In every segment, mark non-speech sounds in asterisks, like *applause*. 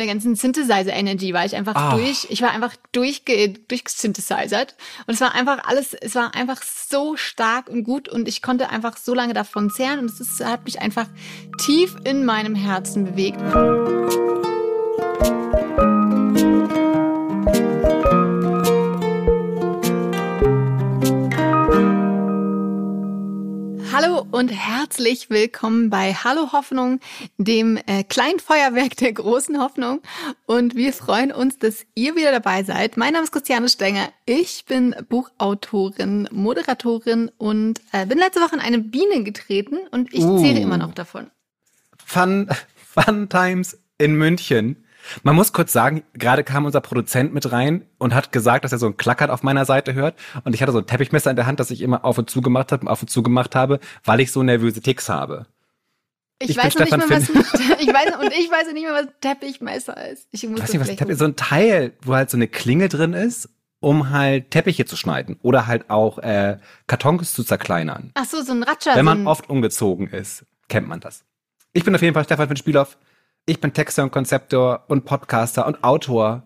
meiner ganzen Synthesizer-Energy war ich einfach Ah. durch, ich war einfach durchge, durchgesynthesizert. Und es war einfach alles, es war einfach so stark und gut und ich konnte einfach so lange davon zehren und es ist, hat mich einfach tief in meinem Herzen bewegt. Hallo und herzlich willkommen bei Hallo Hoffnung, dem äh, kleinen Feuerwerk der großen Hoffnung. Und wir freuen uns, dass ihr wieder dabei seid. Mein Name ist Christiane Stenger. Ich bin Buchautorin, Moderatorin und äh, bin letzte Woche in eine Biene getreten und ich Uh. zehre immer noch davon. Fun, *laughs* Fun Times in München. Man muss kurz sagen, gerade kam unser Produzent mit rein und hat gesagt, dass er so ein Klackert auf meiner Seite hört. Und ich hatte so ein Teppichmesser in der Hand, das ich immer auf und zu gemacht habe, auf und zu gemacht habe, weil ich so nervöse Ticks habe. Ich, Ich weiß noch nicht mal, was, ich weiß, und ich weiß nicht mehr, was Teppichmesser ist. Ich muss weiß nicht, was Teppich, so ein Teil, wo halt so eine Klinge drin ist, um halt Teppiche zu schneiden oder halt auch äh, Kartons zu zerkleinern. Ach so, so ein Ratscher. Wenn man oft umgezogen ist, kennt man das. Ich bin auf jeden Fall Stefan von Spielhoff. Ich bin Texter und Konzeptor und Podcaster und Autor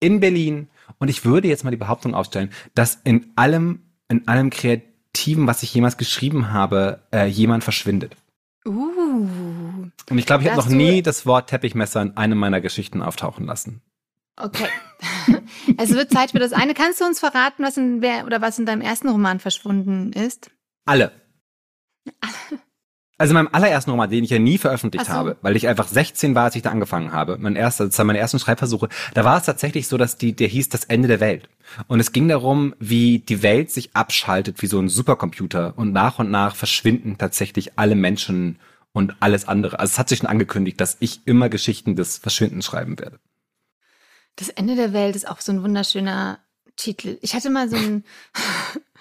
in Berlin. Und ich würde jetzt mal die Behauptung aufstellen, dass in allem, in allem Kreativen, was ich jemals geschrieben habe, äh, jemand verschwindet. Uh. Und ich glaube, ich habe noch nie das Wort Teppichmesser in einem meiner Geschichten auftauchen lassen. Okay. *laughs* es wird Zeit für das eine. Kannst du uns verraten, was in wer oder was in deinem ersten Roman verschwunden ist? Alle. Also in meinem allerersten Roman, den ich ja nie veröffentlicht so. habe, weil ich einfach 16 war, als ich da angefangen habe. Mein erster, das waren meine ersten Schreibversuche. Da war es tatsächlich so, dass die, der hieß das Ende der Welt. Und es ging darum, wie die Welt sich abschaltet wie so ein Supercomputer und nach und nach verschwinden tatsächlich alle Menschen und alles andere. Also es hat sich schon angekündigt, dass ich immer Geschichten des Verschwindens schreiben werde. Das Ende der Welt ist auch so ein wunderschöner Titel. Ich hatte mal so ein, *laughs*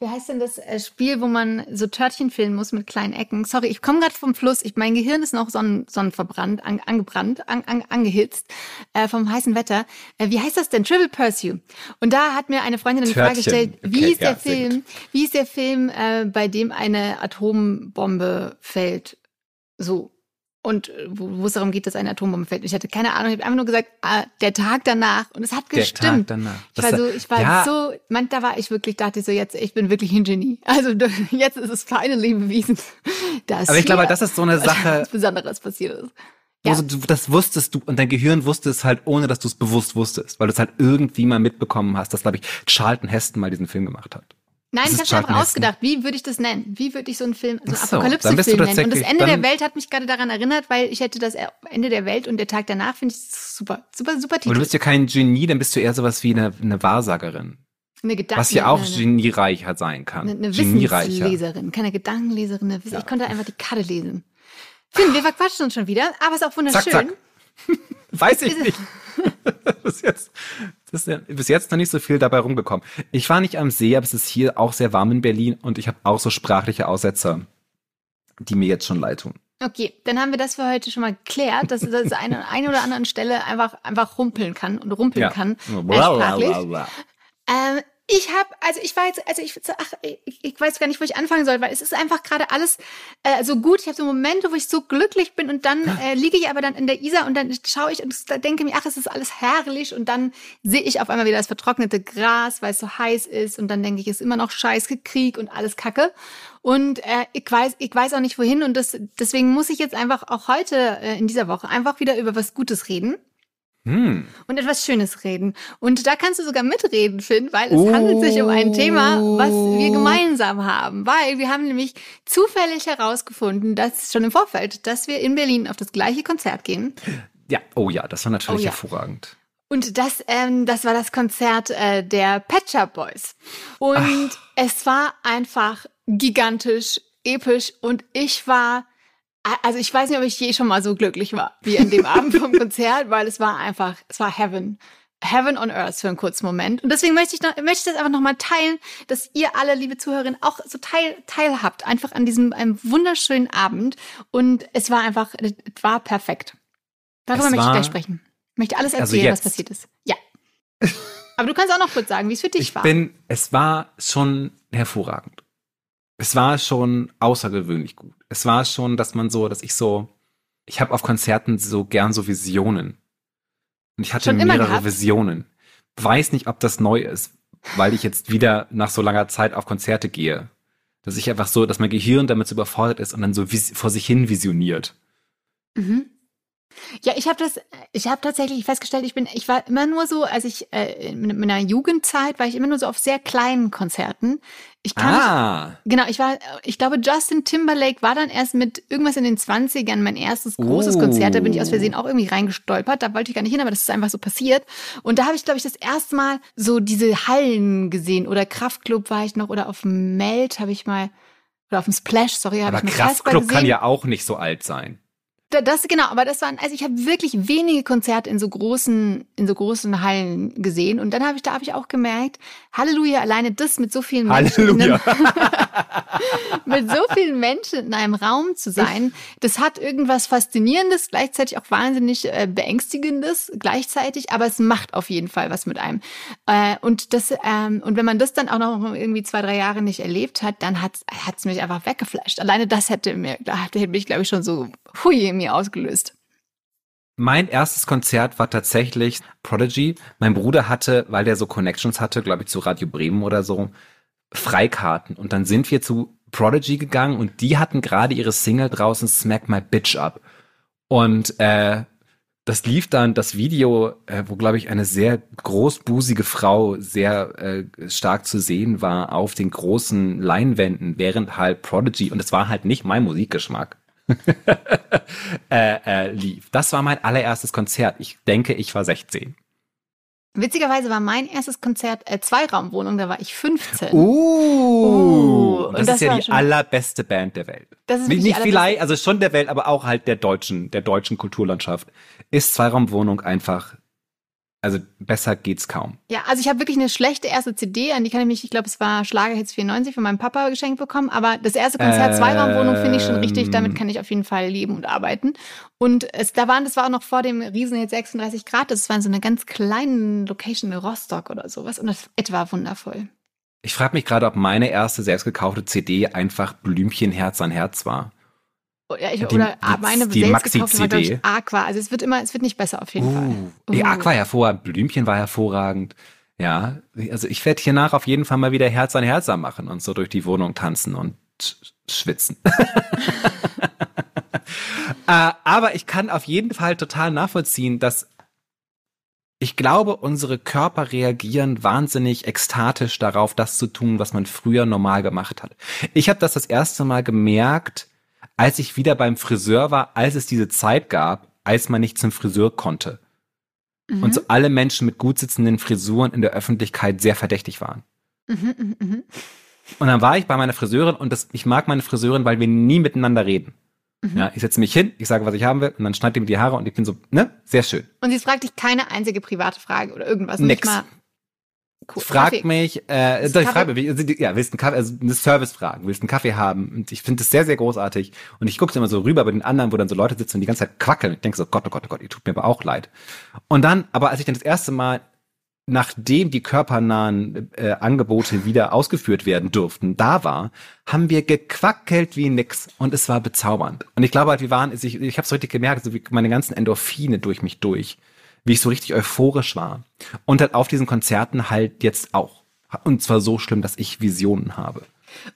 wie heißt denn das äh, Spiel, wo man so Törtchen füllen muss mit kleinen Ecken? Sorry, ich komme gerade vom Fluss. Ich, mein Gehirn ist noch sonnen, sonnenverbrannt, an, angebrannt, an, an, angehitzt äh, vom heißen Wetter. Äh, wie heißt das denn? Trivial Pursuit. Und da hat mir eine Freundin eine Frage gestellt, wie Okay, ist der ja, Film, wie ist der Film, äh, bei dem eine Atombombe fällt? So. Und äh, wo wo es darum geht, dass eine Atombombe fällt. Ich hatte keine Ahnung, ich habe einfach nur gesagt, ah, der Tag danach. Und es hat Der gestimmt. Tag danach. Ich war so, ich war ja. so, man, da war ich wirklich, dachte ich so, jetzt, ich bin wirklich ein Genie. Also jetzt ist es finally bewiesen, dass Aber ich glaube, das ist so eine Sache, *laughs* was Besonderes passiert ist. Ja. so, du, das wusstest du und dein Gehirn wusste es halt, ohne dass du es bewusst wusstest, weil du es halt irgendwie mal mitbekommen hast, dass, glaube ich, Charlton Heston mal diesen Film gemacht hat. Nein, Das ich habe einfach Charlton Heston. ausgedacht, wie würde ich das nennen? Wie würde ich so einen Film, so einen so, Apokalypse-Film nennen? Und das Ende der Welt hat mich gerade daran erinnert, weil ich hätte das Ende der Welt und der Tag danach finde ich super, super, super Aber du Titel. bist ja kein Genie, dann bist du eher sowas wie eine, eine Wahrsagerin. Eine Gedanken, Was ja auch eine, geniereich halt sein kann. eine, eine Geniereicher. Wissensleserin, keine Gedankenleserin. Eine Wiss Ich konnte einfach die Karte lesen. Finn, wir verquatschen uns schon wieder, aber es ist auch wunderschön. Zack, zack. *laughs* Weiß ich nicht. *laughs* bis, jetzt, ist ja, bis jetzt noch nicht so viel dabei rumgekommen. Ich war nicht am See, aber es ist hier auch sehr warm in Berlin und ich habe auch so sprachliche Aussetzer, die mir jetzt schon leid tun. Okay, dann haben wir das für heute schon mal geklärt, dass das an einer *laughs* einen oder anderen Stelle einfach, einfach rumpeln kann und rumpeln kann. Äh, sprachlich. Ähm, ich habe, also ich war jetzt, also ich, ach, ich, ich weiß gar nicht, wo ich anfangen soll, weil es ist einfach gerade alles äh, so gut. Ich habe so Momente, wo ich so glücklich bin und dann äh, liege ich aber dann in der Isar und dann schaue ich und da denke mir, ach, es ist alles herrlich und dann sehe ich auf einmal wieder das vertrocknete Gras, weil es so heiß ist und dann denke ich, es ist immer noch scheiß Krieg und alles Kacke. Und äh, ich weiß, ich weiß auch nicht wohin und das, deswegen muss ich jetzt einfach auch heute äh, in dieser Woche einfach wieder über was Gutes reden Hm. und etwas Schönes reden. Und da kannst du sogar mitreden, Finn, weil es handelt sich um ein Thema, was wir gemeinsam haben. Weil wir haben nämlich zufällig herausgefunden, dass schon im Vorfeld, dass wir in Berlin auf das gleiche Konzert gehen. Ja, oh ja, das war natürlich Oh ja. hervorragend. Und das, ähm, das war das Konzert äh, der Pet Shop Boys. Und es war einfach gigantisch, episch und ich war, also ich weiß nicht, ob ich je schon mal so glücklich war wie an dem *laughs* Abend vom Konzert, weil es war einfach, es war Heaven. Heaven on Earth für einen kurzen Moment. Und deswegen möchte ich, noch, möchte ich das einfach nochmal teilen, dass ihr alle, liebe Zuhörerinnen, auch so teil, teilhabt, einfach an diesem einem wunderschönen Abend. Und es war einfach, es war perfekt. Darüber Es möchte ich gleich sprechen. Ich möchte alles Also erzählen, was jetzt. passiert ist. Ja. Aber du kannst auch noch kurz sagen, wie es für dich Ich war. bin, es war schon hervorragend. Es war schon außergewöhnlich gut. Es war schon, dass man so, dass ich so, ich habe auf Konzerten so gern so Visionen. Und ich hatte Schon mehrere Visionen. Weiß nicht, ob das neu ist, weil ich jetzt wieder nach so langer Zeit auf Konzerte gehe. Dass ich einfach so, dass mein Gehirn damit so überfordert ist und dann so vor sich hin visioniert. Mhm. Ja, ich habe das, ich habe tatsächlich festgestellt, ich bin, ich war immer nur so, als ich äh, in meiner Jugendzeit war ich immer nur so auf sehr kleinen Konzerten. Ich kann ah. Nicht, genau, ich war, ich glaube, Justin Timberlake war dann erst mit irgendwas in den 20ern mein erstes großes oh. Konzert. Da bin ich aus Versehen auch irgendwie reingestolpert. Da wollte ich gar nicht hin, aber das ist einfach so passiert. Und da habe ich, glaube ich, das erste Mal so diese Hallen gesehen. Oder Kraftclub war ich noch, oder auf dem Melt habe ich mal, oder auf dem Splash, sorry, habe ich mal Kraftclub kann ja auch nicht so alt sein. Das genau, aber das waren also ich habe wirklich wenige Konzerte in so großen in so großen Hallen gesehen und dann habe ich da habe ich auch gemerkt, Halleluja, alleine das mit so vielen Menschen Halleluja. *laughs* mit so vielen Menschen in einem Raum zu sein, das hat irgendwas faszinierendes, gleichzeitig auch wahnsinnig äh, beängstigendes gleichzeitig, aber es macht auf jeden Fall was mit einem. Äh, und das ähm, und wenn man das dann auch noch irgendwie zwei drei Jahre nicht erlebt hat, dann hat hat's mich einfach weggeflasht. Alleine das hätte mir da hätte mich glaube ich schon so hui mir ausgelöst. Mein erstes Konzert war tatsächlich Prodigy. Mein Bruder hatte, weil der so Connections hatte, glaube ich, zu Radio Bremen oder so, Freikarten. Und dann sind wir zu Prodigy gegangen und die hatten gerade ihre Single draußen Smack My Bitch Up. Und äh, das lief dann, das Video, äh, wo, glaube ich, eine sehr großbusige Frau sehr äh, stark zu sehen war auf den großen Leinwänden, während halt Prodigy, und es war halt nicht mein Musikgeschmack, *laughs* äh, äh, lief. Das war mein allererstes Konzert. Ich denke, ich war 16. Witzigerweise war mein erstes Konzert äh, Zweiraumwohnung, da war ich 15. Uh, uh das, das, ist ja die allerbeste Band der Welt. Das ist nicht, nicht vielleicht, also schon der Welt, aber auch halt der deutschen, der deutschen Kulturlandschaft. Ist Zweiraumwohnung einfach also besser geht's kaum. Ja, also ich habe wirklich eine schlechte erste CD, an die kann ich mich, ich glaube, es war Schlagerhits 94 von meinem Papa geschenkt bekommen, aber das erste Konzert, ähm, Zweiraumwohnung, finde ich schon richtig, damit kann ich auf jeden Fall leben und arbeiten. Und es, da waren, das war auch noch vor dem Riesenhit 36 Grad, das war in so einer ganz kleinen Location in Rostock oder sowas und das etwa wundervoll. Ich frage mich gerade, ob meine erste selbst gekaufte CD einfach Blümchen Herz an Herz war. Ja, ich, die, oder die, meine die Maxi-CD. Aqua. Also es wird immer, es wird nicht besser auf jeden uh, Fall. Uh. Die Aqua hervorragend, Blümchen war hervorragend. Ja, also ich werde hier nach auf jeden Fall mal wieder Herz an Herz machen und so durch die Wohnung tanzen und schwitzen. *laughs* äh, aber ich kann auf jeden Fall total nachvollziehen, dass ich glaube, unsere Körper reagieren wahnsinnig ekstatisch darauf, das zu tun, was man früher normal gemacht hat. Ich habe das das erste Mal gemerkt, als ich wieder beim Friseur war, als es diese Zeit gab, als man nicht zum Friseur konnte. Mhm. Und so alle Menschen mit gut sitzenden Frisuren in der Öffentlichkeit sehr verdächtig waren. Mhm, mh, mh. Und dann war ich bei meiner Friseurin und das, ich mag meine Friseurin, weil wir nie miteinander reden. Mhm. Ja, ich setze mich hin, ich sage, was ich haben will, und dann schneidet die mir die Haare und ich bin so, ne, sehr schön. Und sie fragt dich keine einzige private Frage oder irgendwas. Nix. Nicht mal Cool. Frag Kaffee. mich, äh, doch, ich frage mich, also, ja, willst du einen Kaffee, also eine Service-Fragen, willst du einen Kaffee haben? Und ich finde das sehr, sehr großartig. Und ich gucke immer so rüber bei den anderen, wo dann so Leute sitzen und die ganze Zeit quackeln. Ich denke so, Gott, oh Gott, oh Gott, ihr tut mir aber auch leid. Und dann, aber als ich dann das erste Mal, nachdem die körpernahen äh, Angebote wieder ausgeführt werden durften, da war, haben wir gequackelt wie nix. Und es war bezaubernd. Und ich glaube halt, wir waren, ich, ich habe es richtig gemerkt, so wie meine ganzen Endorphine durch mich durch wie ich so richtig euphorisch war. Und halt auf diesen Konzerten halt jetzt auch. Und zwar so schlimm, dass ich Visionen habe.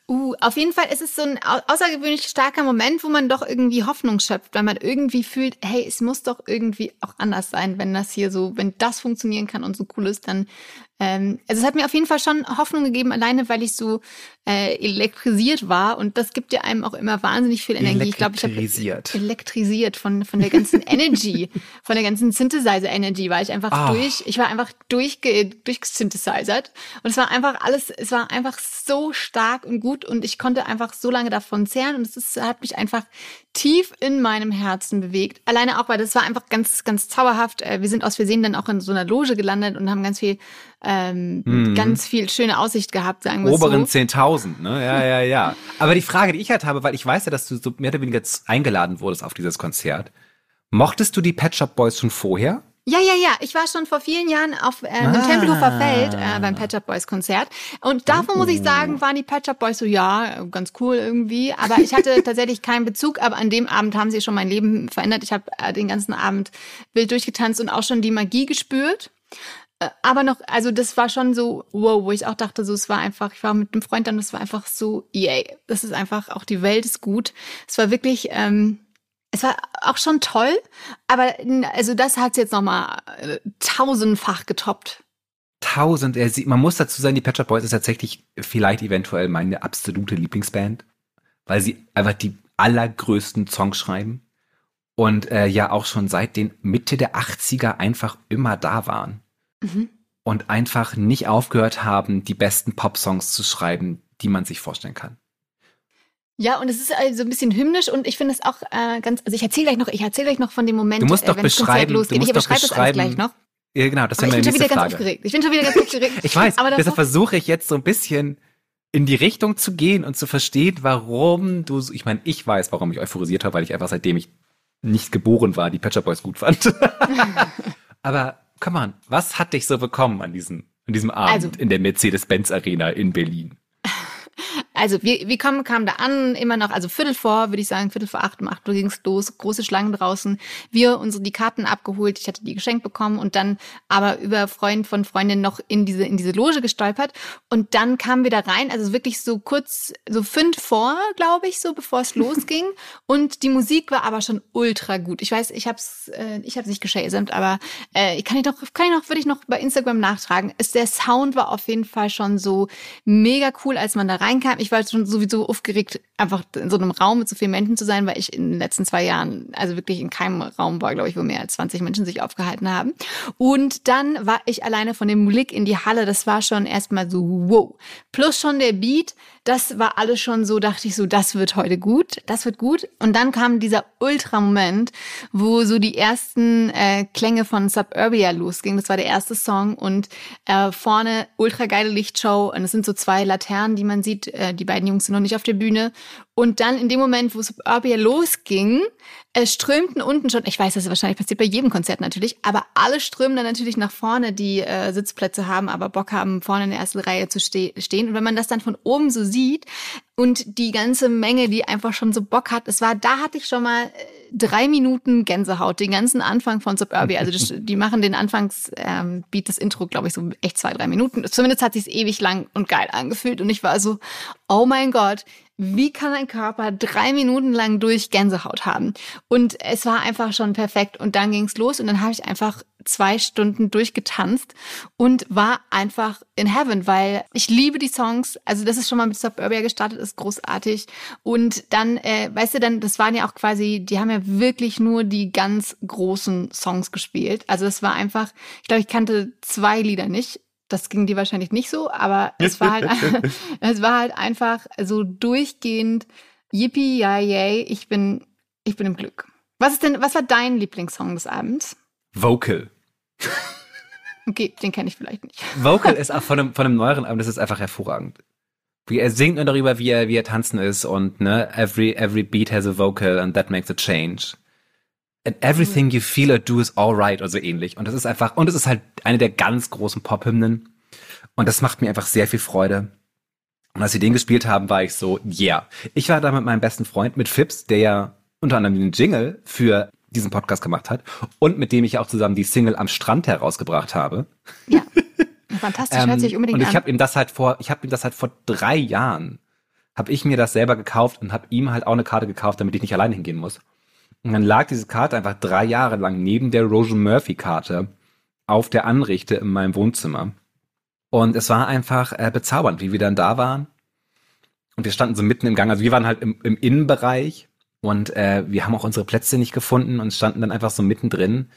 Uh, auf jeden Fall ist es so ein außergewöhnlich starker Moment, wo man doch irgendwie Hoffnung schöpft, weil man irgendwie fühlt, hey, es muss doch irgendwie auch anders sein, wenn das hier so, wenn das funktionieren kann und so cool ist, dann ähm, also es hat mir auf jeden Fall schon Hoffnung gegeben, alleine weil ich so äh, elektrisiert war und das gibt ja einem auch immer wahnsinnig viel Energie. Ich glaube, ich habe elektrisiert von von der ganzen *laughs* Energy, von der ganzen Synthesizer Energy war ich einfach oh. durch. Ich war einfach durchge durchgesynthesizert und es war einfach alles, es war einfach so stark und gut und ich konnte einfach so lange davon zehren und es ist, hat mich einfach tief in meinem Herzen bewegt. Alleine auch, weil das war einfach ganz, ganz zauberhaft. Äh, wir sind aus Versehen dann auch in so einer Loge gelandet und haben ganz viel ähm, mhm. ganz viel schöne Aussicht gehabt, sagen wir Oberen so. 10.000, ne? Ja, ja, ja. Aber die Frage, die ich halt habe, weil ich weiß ja, dass du so mehr oder weniger eingeladen wurdest auf dieses Konzert. Mochtest du die Pet Shop Boys schon vorher? Ja, ja, ja. Ich war schon vor vielen Jahren auf äh, ah. im Tempelhofer Feld äh, beim Pet Shop Boys Konzert. Und davon uh. muss ich oh. sagen, waren die Pet Shop Boys so, ja, ganz cool irgendwie. Aber ich hatte *laughs* tatsächlich keinen Bezug. Aber an dem Abend haben sie schon mein Leben verändert. Ich habe äh, den ganzen Abend wild durchgetanzt und auch schon die Magie gespürt. Äh, aber noch, also das war schon so, wow, wo ich auch dachte, so, es war einfach, ich war mit einem Freund dann, es war einfach so, yay, das ist einfach, auch die Welt ist gut. Es war wirklich, ähm, es war auch schon toll, aber also das hat jetzt nochmal äh, tausendfach getoppt. Tausend, man muss dazu sagen, die Pet Shop Boys ist tatsächlich vielleicht eventuell meine absolute Lieblingsband, weil sie einfach die allergrößten Songs schreiben und äh, ja auch schon seit den Mitte der 80er einfach immer da waren. Mhm. Und einfach nicht aufgehört haben, die besten Pop-Songs zu schreiben, die man sich vorstellen kann. Ja, und es ist also ein bisschen hymnisch und ich finde es auch äh, ganz, also ich erzähle gleich noch, ich erzähle gleich noch von dem Moment, du musst doch äh, wenn beschreiben, losgeht. Du musst ich beschreibe das alles gleich noch. Ja, genau, das ist meine Ich bin schon wieder Frage. ganz aufgeregt. Ich bin schon wieder ganz *laughs* aufgeregt. ich weiß, aber deshalb versuche ich jetzt so ein bisschen in die Richtung zu gehen und zu verstehen, warum du, ich meine, ich weiß, warum ich euphorisiert habe, weil ich einfach seitdem ich nicht geboren war, die Patcher Boys gut fand. *laughs* aber, come on, was hat dich so bekommen an diesem, an diesem Abend also, in der Mercedes-Benz Arena in Berlin? Also wir, wir kamen, kamen da an, immer noch, also Viertel vor, würde ich sagen, Viertel vor acht, um acht Uhr ging's los, große Schlangen draußen. Wir unsere die Karten abgeholt, ich hatte die geschenkt bekommen und dann aber über Freund von Freundin noch in diese in diese Loge gestolpert und dann kamen wir da rein, also wirklich so kurz, so fünf vor, glaube ich, so bevor es *laughs* losging und die Musik war aber schon ultra gut. Ich weiß, ich hab's, äh, ich hab's nicht geschasamt, aber äh, ich kann ich noch, kann ich noch, würde ich noch bei Instagram nachtragen. Ist der Sound war auf jeden Fall schon so mega cool, als man da reinkam ich war schon sowieso aufgeregt, einfach in so einem Raum mit so vielen Menschen zu sein, weil ich in den letzten zwei Jahren, also wirklich in keinem Raum war, glaube ich, wo mehr als 20 Menschen sich aufgehalten haben. Und dann war ich alleine von dem Blick in die Halle, das war schon erstmal so, wow. Plus schon der Beat, das war alles schon so, dachte ich so, das wird heute gut, das wird gut. Und dann kam dieser Ultra-Moment, wo so die ersten äh, Klänge von Suburbia losgingen. Das war der erste Song und äh, vorne ultra geile Lichtshow und es sind so zwei Laternen, die man sieht. Äh, die beiden Jungs sind noch nicht auf der Bühne und dann in dem Moment, wo Suburbia losging, strömten unten schon, ich weiß, das ist wahrscheinlich passiert bei jedem Konzert natürlich, aber alle strömen dann natürlich nach vorne, die äh, Sitzplätze haben, aber Bock haben, vorne in der ersten Reihe zu ste stehen. Und wenn man das dann von oben so sieht und die ganze Menge, die einfach schon so Bock hat, es war, da hatte ich schon mal äh, drei Minuten Gänsehaut, den ganzen Anfang von Suburbia. Also das, die machen den Anfangsbeat, ähm, das Intro, glaube ich, so echt zwei, drei Minuten. Zumindest hat sich ewig lang und geil angefühlt. Und ich war so, oh mein Gott, wie kann ein Körper drei Minuten lang durch Gänsehaut haben? Und es war einfach schon perfekt. Und dann ging's los und dann habe ich einfach zwei Stunden durchgetanzt und war einfach in Heaven, weil ich liebe die Songs. Also das ist schon mal mit Suburbia gestartet, ist großartig. Und dann, äh, weißt du, dann, das waren ja auch quasi, die haben ja wirklich nur die ganz großen Songs gespielt. Also das war einfach, ich glaube, ich kannte zwei Lieder nicht das ging dir wahrscheinlich nicht so, aber es war halt, *laughs* *laughs* es war halt einfach so durchgehend Yippie, ja, yay, ich bin, ich bin im Glück. Was ist denn, was war dein Lieblingssong des Abends? Vocal. *laughs* Okay, den kenne ich vielleicht nicht. Vocal ist *laughs* auch von einem, von einem neueren Album, das ist einfach hervorragend. Wie er singt nur darüber, wie er, wie er tanzen ist und, ne, every, every beat has a vocal and that makes a change. And everything you feel or do is alright oder so ähnlich. Und das ist einfach, und es ist halt eine der ganz großen Pop-Hymnen. Und das macht mir einfach sehr viel Freude. Und als sie den gespielt haben, war ich so, yeah. Ich war da mit meinem besten Freund, mit Phipps, der ja unter anderem den Jingle für diesen Podcast gemacht hat und mit dem ich auch zusammen die Single am Strand herausgebracht habe. Ja. Fantastisch, hört sich unbedingt an. Und ich habe ihm das halt vor, ich habe ihm das halt vor drei Jahren, habe ich mir das selber gekauft und habe ihm halt auch eine Karte gekauft, damit ich nicht alleine hingehen muss. Und dann lag diese Karte einfach drei Jahre lang neben der Rogan Murphy Karte auf der Anrichte in meinem Wohnzimmer. Und es war einfach äh, bezaubernd, wie wir dann da waren. Und wir standen so mitten im Gang. Also wir waren halt im, im Innenbereich und äh, wir haben auch unsere Plätze nicht gefunden und standen dann einfach so mittendrin.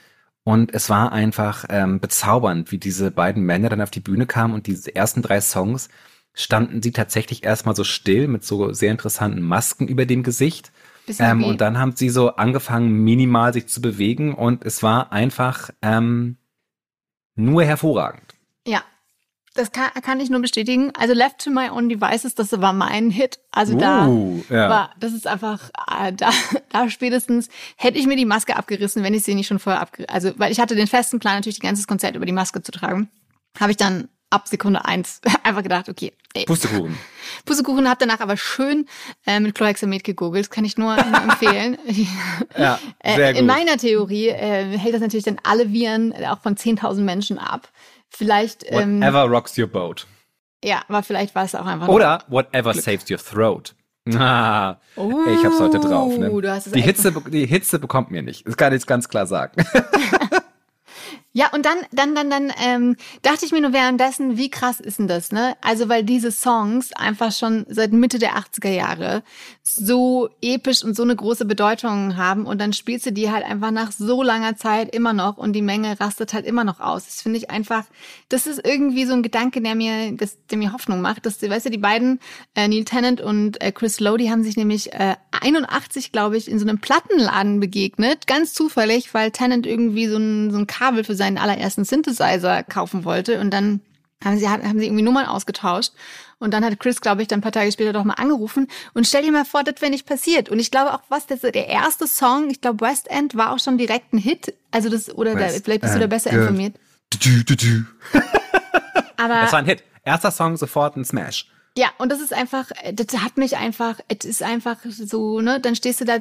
Und es war einfach ähm, bezaubernd, wie diese beiden Männer dann auf die Bühne kamen und diese ersten drei Songs standen sie tatsächlich erstmal so still mit so sehr interessanten Masken über dem Gesicht ähm, und dann haben sie so angefangen, minimal sich zu bewegen und es war einfach ähm, nur hervorragend. Ja, Das kann, kann ich nur bestätigen. Also Left to My Own Devices, das war mein Hit. Also da uh, ja. war, das ist einfach, äh, da, *laughs* da spätestens hätte ich mir die Maske abgerissen, wenn ich sie nicht schon vorher abgerissen, also, weil ich hatte den festen Plan, natürlich die ganze Konzert über die Maske zu tragen. Habe ich dann ab Sekunde eins *laughs* einfach gedacht, okay. Ey. Pustekuchen. Pustekuchen, habe danach aber schön äh, mit Chlorhexamid gegoogelt, das kann ich nur, nur *laughs* empfehlen. *laughs* ja, äh, sehr gut. In meiner Theorie äh, hält das natürlich dann alle Viren äh, auch von 10.000 Menschen ab. Vielleicht. Ähm, whatever rocks your boat. Ja, aber vielleicht war es auch einfach. Oder whatever Glück. saves your throat. Ah, oh, ich hab's heute drauf. Ne? die, Hitze, die Hitze bekommt mir nicht. Das kann ich ganz klar sagen. Ja, und dann, dann, dann, dann ähm, dachte ich mir nur währenddessen, wie krass ist denn das, ne? Also, weil diese Songs einfach schon seit Mitte der 80er Jahre so episch und so eine große Bedeutung haben und dann spielst du die halt einfach nach so langer Zeit immer noch und die Menge rastet halt immer noch aus. Das finde ich einfach, das ist irgendwie so ein Gedanke, der mir, das, der mir Hoffnung macht. Dass, weißt du, die beiden, äh, Neil Tennant und äh, Chris Lowe, die haben sich nämlich äh, 81, glaube ich, in so einem Plattenladen begegnet, ganz zufällig, weil Tennant irgendwie so ein, so ein Kabel für sein seinen allerersten Synthesizer kaufen wollte und dann haben sie, haben sie irgendwie Nummern ausgetauscht. Und dann hat Chris, glaube ich, dann ein paar Tage später doch mal angerufen. Und stell dir mal vor, das wäre nicht passiert. Und ich glaube auch, was das, der erste Song, ich glaube, West End war auch schon direkt ein Hit. Also das, oder da, vielleicht bist du da besser informiert. Du, du, du, Aber das war ein Hit. Erster Song, sofort ein Smash. Ja, und das ist einfach, das hat mich einfach, es ist einfach so, ne, dann stehst du da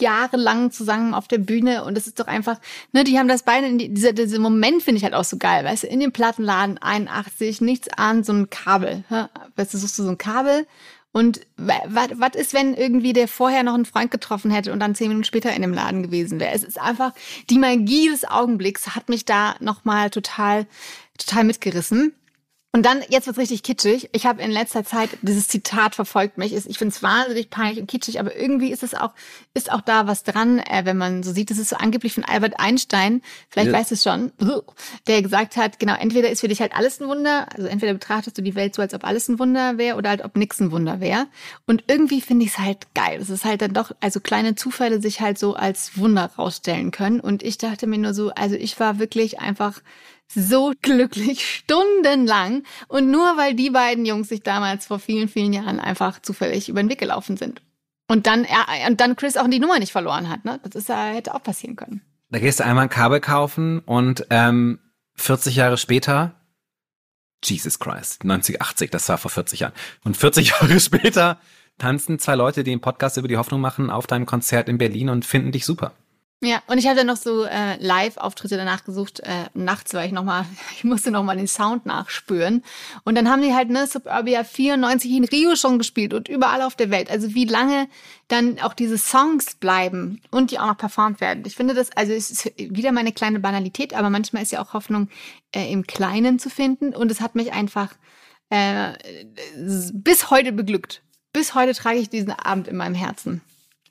jahrelang zusammen auf der Bühne und es ist doch einfach, ne, die haben das beide die, dieser, dieser Moment finde ich halt auch so geil, weißt du, in dem Plattenladen 81, nichts an, so ein Kabel, hä? weißt du, suchst du so ein Kabel und was ist, wenn irgendwie der vorher noch einen Freund getroffen hätte und dann zehn Minuten später in dem Laden gewesen wäre? Es ist einfach, die Magie des Augenblicks hat mich da nochmal total, total mitgerissen. Und dann, jetzt wird's richtig kitschig. Ich habe in letzter Zeit, dieses Zitat verfolgt mich. Ich finde es wahnsinnig peinlich und kitschig, aber irgendwie ist es auch, ist auch da was dran, äh, wenn man so sieht. Das ist so angeblich von Albert Einstein, vielleicht ja. weißt du es schon, der gesagt hat, genau, entweder ist für dich halt alles ein Wunder, also entweder betrachtest du die Welt so, als ob alles ein Wunder wäre oder halt ob nix ein Wunder wäre. Und irgendwie finde ich es halt geil. Es ist halt dann doch, also kleine Zufälle sich halt so als Wunder rausstellen können. Und ich dachte mir nur so, also ich war wirklich einfach so glücklich, stundenlang. Und nur weil die beiden Jungs sich damals vor vielen, vielen Jahren einfach zufällig über den Weg gelaufen sind. Und dann, er, und dann Chris auch die Nummer nicht verloren hat, ne? Das ist hätte auch passieren können. Da gehst du einmal ein Kabel kaufen und ähm, 40 Jahre später, Jesus Christ, 90, 80, das war vor 40 Jahren. Und 40 *laughs* Jahre später tanzen zwei Leute, die einen Podcast über die Hoffnung machen, auf deinem Konzert in Berlin und finden dich super. Ja, und ich habe dann noch so äh, Live-Auftritte danach gesucht. Äh, nachts war ich nochmal, *laughs* ich musste nochmal den Sound nachspüren. Und dann haben die halt ne Suburbia 94 in Rio schon gespielt und überall auf der Welt. Also wie lange dann auch diese Songs bleiben und die auch noch performt werden. Ich finde das, also es ist wieder meine kleine Banalität, aber manchmal ist ja auch Hoffnung äh, im Kleinen zu finden. Und es hat mich einfach äh, bis heute beglückt. Bis heute trage ich diesen Abend in meinem Herzen.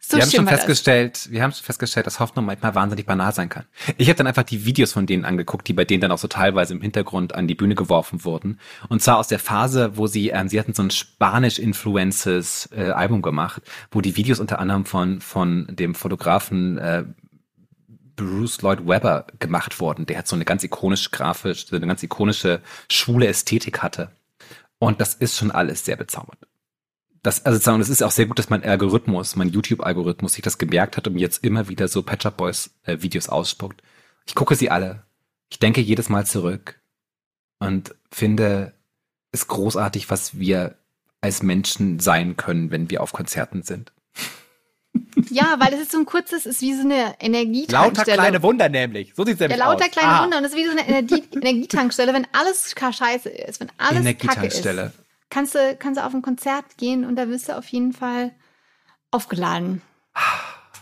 So wir haben schon festgestellt, das. wir haben schon festgestellt, dass Hoffnung manchmal wahnsinnig banal sein kann. Ich habe dann einfach die Videos von denen angeguckt, die bei denen dann auch so teilweise im Hintergrund an die Bühne geworfen wurden. Und zwar aus der Phase, wo sie, ähm, sie hatten so ein Spanisch-Influences äh, Album gemacht, wo die Videos unter anderem von von dem Fotografen äh, Bruce Lloyd Webber gemacht wurden. Der hat so eine ganz ikonische grafisch, eine ganz ikonische schwule Ästhetik hatte. Und das ist schon alles sehr bezaubernd das, also und es ist auch sehr gut, dass mein Algorithmus, mein YouTube-Algorithmus sich das gemerkt hat und mir jetzt immer wieder so Patch Up Boys äh, Videos ausspuckt. Ich gucke sie alle. Ich denke jedes Mal zurück und finde es großartig, was wir als Menschen sein können, wenn wir auf Konzerten sind. Ja, weil es ist so ein kurzes, ist wie so eine Energietankstelle. Lauter kleine Wunder nämlich. So sieht's nämlich ja, lauter aus. kleine ah. Wunder und es ist wie so eine Energie Energietankstelle, wenn alles scheiße ist, wenn alles Kacke ist kannst du, kannst du auf ein Konzert gehen und da wirst du auf jeden Fall aufgeladen.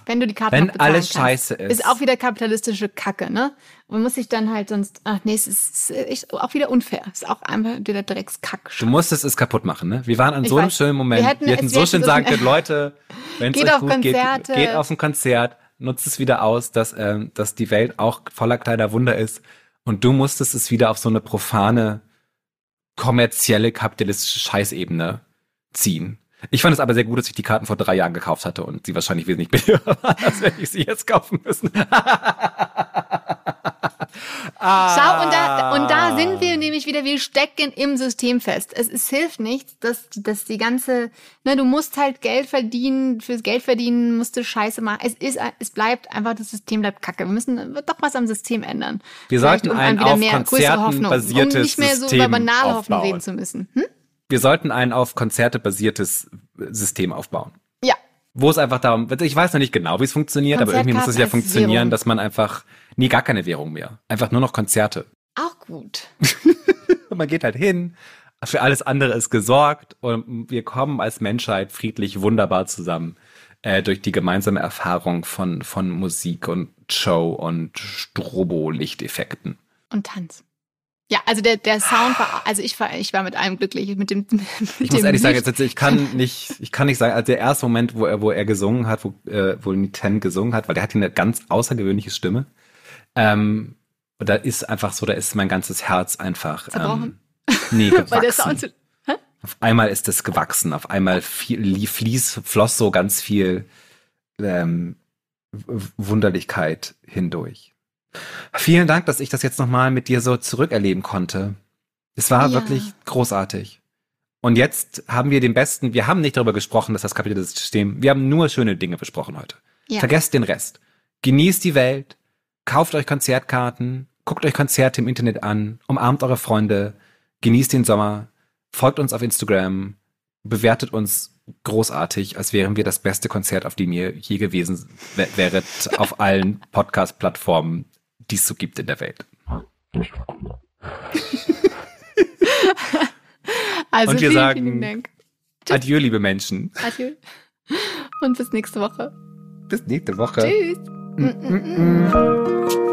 Wenn du die Karte Wenn alles scheiße ist. Ist auch wieder kapitalistische Kacke, ne? Man muss sich dann halt sonst, ach nee, es ist, ist auch wieder unfair. Es ist auch einfach wieder Dreckskack. Du musstest es kaputt machen, ne? Wir waren an ich so einem schönen Moment. Wir hätten, wir hätten so schön sagen können, *laughs* Leute, wenn es euch gut Konzerte. geht, geht auf ein Konzert, nutzt es wieder aus, dass, ähm, dass die Welt auch voller kleiner Wunder ist. Und du musstest es wieder auf so eine profane kommerzielle kapitalistische Scheißebene ziehen. Ich fand es aber sehr gut, dass ich die Karten vor drei Jahren gekauft hatte und sie wahrscheinlich wesentlich billiger *laughs* waren, als wenn ich sie jetzt kaufen müssen. Ah. Schau, und da, und da sind wir nämlich wieder, wir stecken im System fest. Es, es hilft nichts, dass, dass die ganze, ne, du musst halt Geld verdienen, fürs Geld verdienen musst du Scheiße machen. Es ist, es bleibt einfach, das System bleibt kacke. Wir müssen doch was am System ändern. Wir sollten um ein auf Konzerten Hoffnung, basiertes um nicht mehr so über banale Hoffnung reden zu müssen. Hm? Wir sollten ein auf Konzerte basiertes System aufbauen. Ja. Wo es einfach darum, ich weiß noch nicht genau, wie es funktioniert, aber irgendwie muss es ja funktionieren, dass man einfach nie gar keine Währung mehr. Einfach nur noch Konzerte. Auch gut. *laughs* man geht halt hin, für alles andere ist gesorgt und wir kommen als Menschheit friedlich wunderbar zusammen äh, durch die gemeinsame Erfahrung von, von Musik und Show und Strobo-Lichteffekten. Und Tanz. Ja, also der, der Sound war, also ich war, ich war mit allem glücklich, mit dem. Mit ich muss ehrlich sagen, jetzt, ich kann nicht, ich kann nicht sagen, also der erste Moment, wo er, wo er gesungen hat, wo, äh, wo Niten gesungen hat, weil der hat eine ganz außergewöhnliche Stimme. Ähm, und da ist einfach so, da ist mein ganzes Herz einfach. Zerbrochen? Ähm, nee, *laughs* gewachsen. Auf einmal ist es gewachsen, auf einmal viel, fließ, floss so ganz viel ähm, Wunderlichkeit hindurch. Vielen Dank, dass ich das jetzt nochmal mit dir so zurückerleben konnte. Es war ja. wirklich großartig. Und jetzt haben wir den besten, wir haben nicht darüber gesprochen, dass das Kapitel des Systems, wir haben nur schöne Dinge besprochen heute. Ja. Vergesst den Rest. Genießt die Welt, kauft euch Konzertkarten, guckt euch Konzerte im Internet an, umarmt eure Freunde, genießt den Sommer, folgt uns auf Instagram, bewertet uns großartig, als wären wir das beste Konzert, auf dem ihr je gewesen wäret, *laughs* auf allen Podcast-Plattformen die es so gibt in der Welt. *laughs* also Und wir vielen, sagen vielen Dank. Adieu, liebe Menschen. Adieu. Und bis nächste Woche. Bis nächste Woche. Tschüss. Mm -mm -mm.